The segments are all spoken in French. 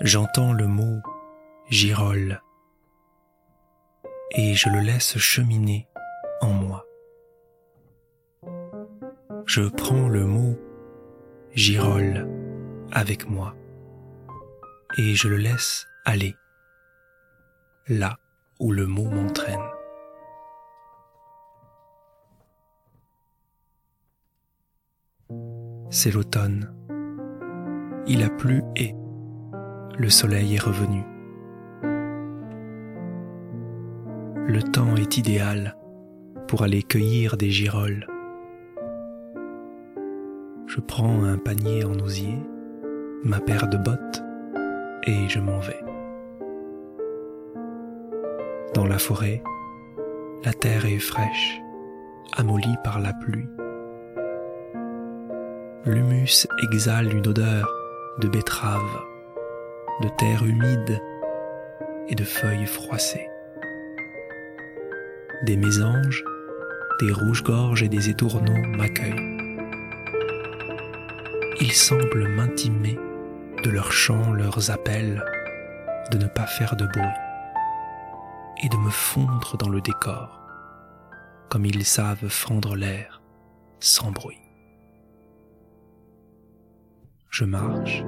J'entends le mot girole et je le laisse cheminer en moi. Je prends le mot girole avec moi et je le laisse aller là où le mot m'entraîne. C'est l'automne. Il a plu et le soleil est revenu. Le temps est idéal pour aller cueillir des girolles. Je prends un panier en osier, ma paire de bottes, et je m'en vais. Dans la forêt, la terre est fraîche, amollie par la pluie. L'humus exhale une odeur de betterave, de terre humide et de feuilles froissées. Des mésanges, des rouges-gorges et des étourneaux m'accueillent. Ils semblent m'intimer de leurs chants, leurs appels, de ne pas faire de bruit et de me fondre dans le décor, comme ils savent fendre l'air sans bruit. Je marche,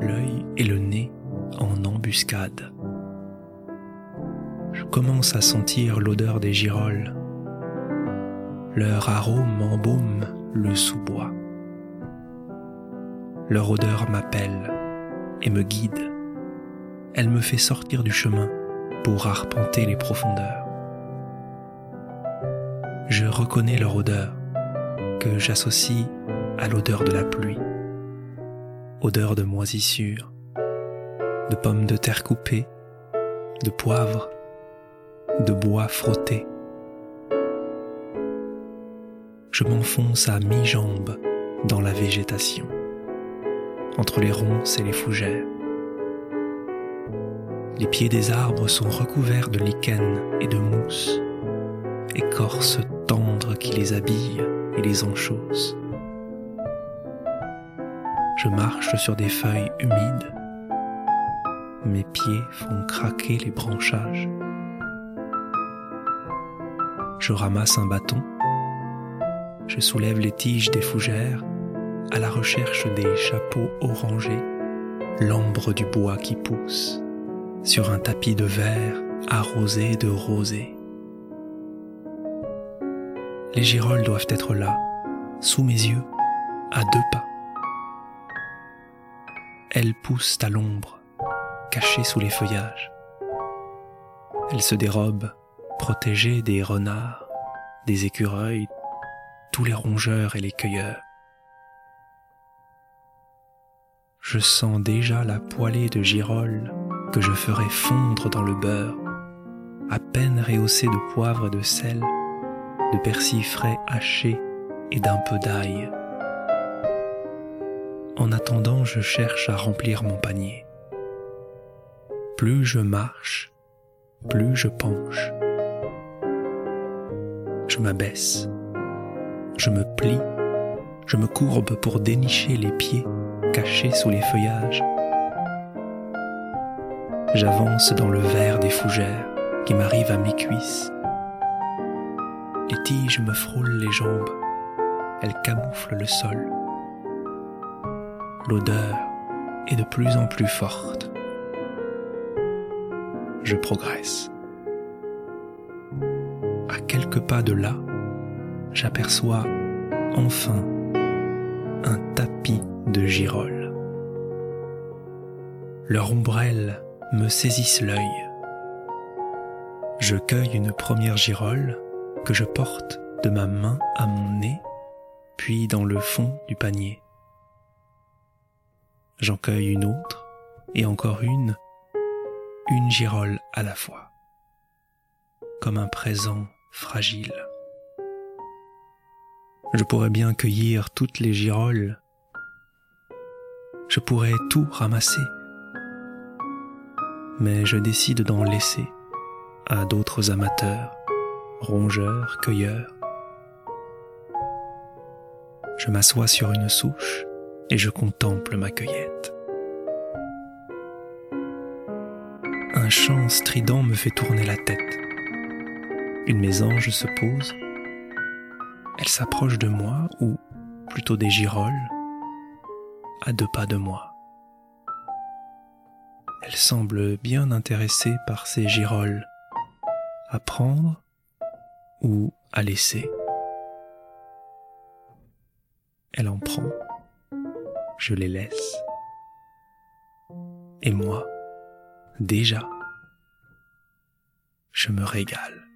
l'œil et le nez en embuscade. Je commence à sentir l'odeur des girolles. Leur arôme embaume le sous-bois. Leur odeur m'appelle et me guide. Elle me fait sortir du chemin pour arpenter les profondeurs. Je reconnais leur odeur que j'associe à l'odeur de la pluie, odeur de moisissure, de pommes de terre coupées, de poivre, de bois frotté. Je m'enfonce à mi-jambe dans la végétation, entre les ronces et les fougères. Les pieds des arbres sont recouverts de lichen et de mousse, écorce tendre qui les habille et les enchausse. Je marche sur des feuilles humides. Mes pieds font craquer les branchages. Je ramasse un bâton. Je soulève les tiges des fougères à la recherche des chapeaux orangés, l'ambre du bois qui pousse sur un tapis de verre arrosé de rosée. Les girolles doivent être là, sous mes yeux, à deux pas. Elles poussent à l'ombre, cachées sous les feuillages. Elles se dérobent, protégées des renards, des écureuils, tous les rongeurs et les cueilleurs. Je sens déjà la poêlée de girolles que je ferai fondre dans le beurre, à peine rehaussé de poivre et de sel, de persil frais haché et d'un peu d'ail. En attendant, je cherche à remplir mon panier. Plus je marche, plus je penche. Je m'abaisse, je me plie, je me courbe pour dénicher les pieds cachés sous les feuillages J'avance dans le vert des fougères qui m'arrivent à mes cuisses. Les tiges me frôlent les jambes, elles camouflent le sol. L'odeur est de plus en plus forte. Je progresse. À quelques pas de là, j'aperçois enfin un tapis de girolles. Leur ombrelle me saisissent l'œil. Je cueille une première girole que je porte de ma main à mon nez, puis dans le fond du panier. J'en cueille une autre, et encore une, une girole à la fois, comme un présent fragile. Je pourrais bien cueillir toutes les girolles, je pourrais tout ramasser mais je décide d'en laisser à d'autres amateurs, rongeurs, cueilleurs. Je m'assois sur une souche et je contemple ma cueillette. Un chant strident me fait tourner la tête. Une mésange se pose. Elle s'approche de moi, ou plutôt des girolles, à deux pas de moi. Elle semble bien intéressée par ces girolles, à prendre ou à laisser. Elle en prend, je les laisse. Et moi, déjà, je me régale.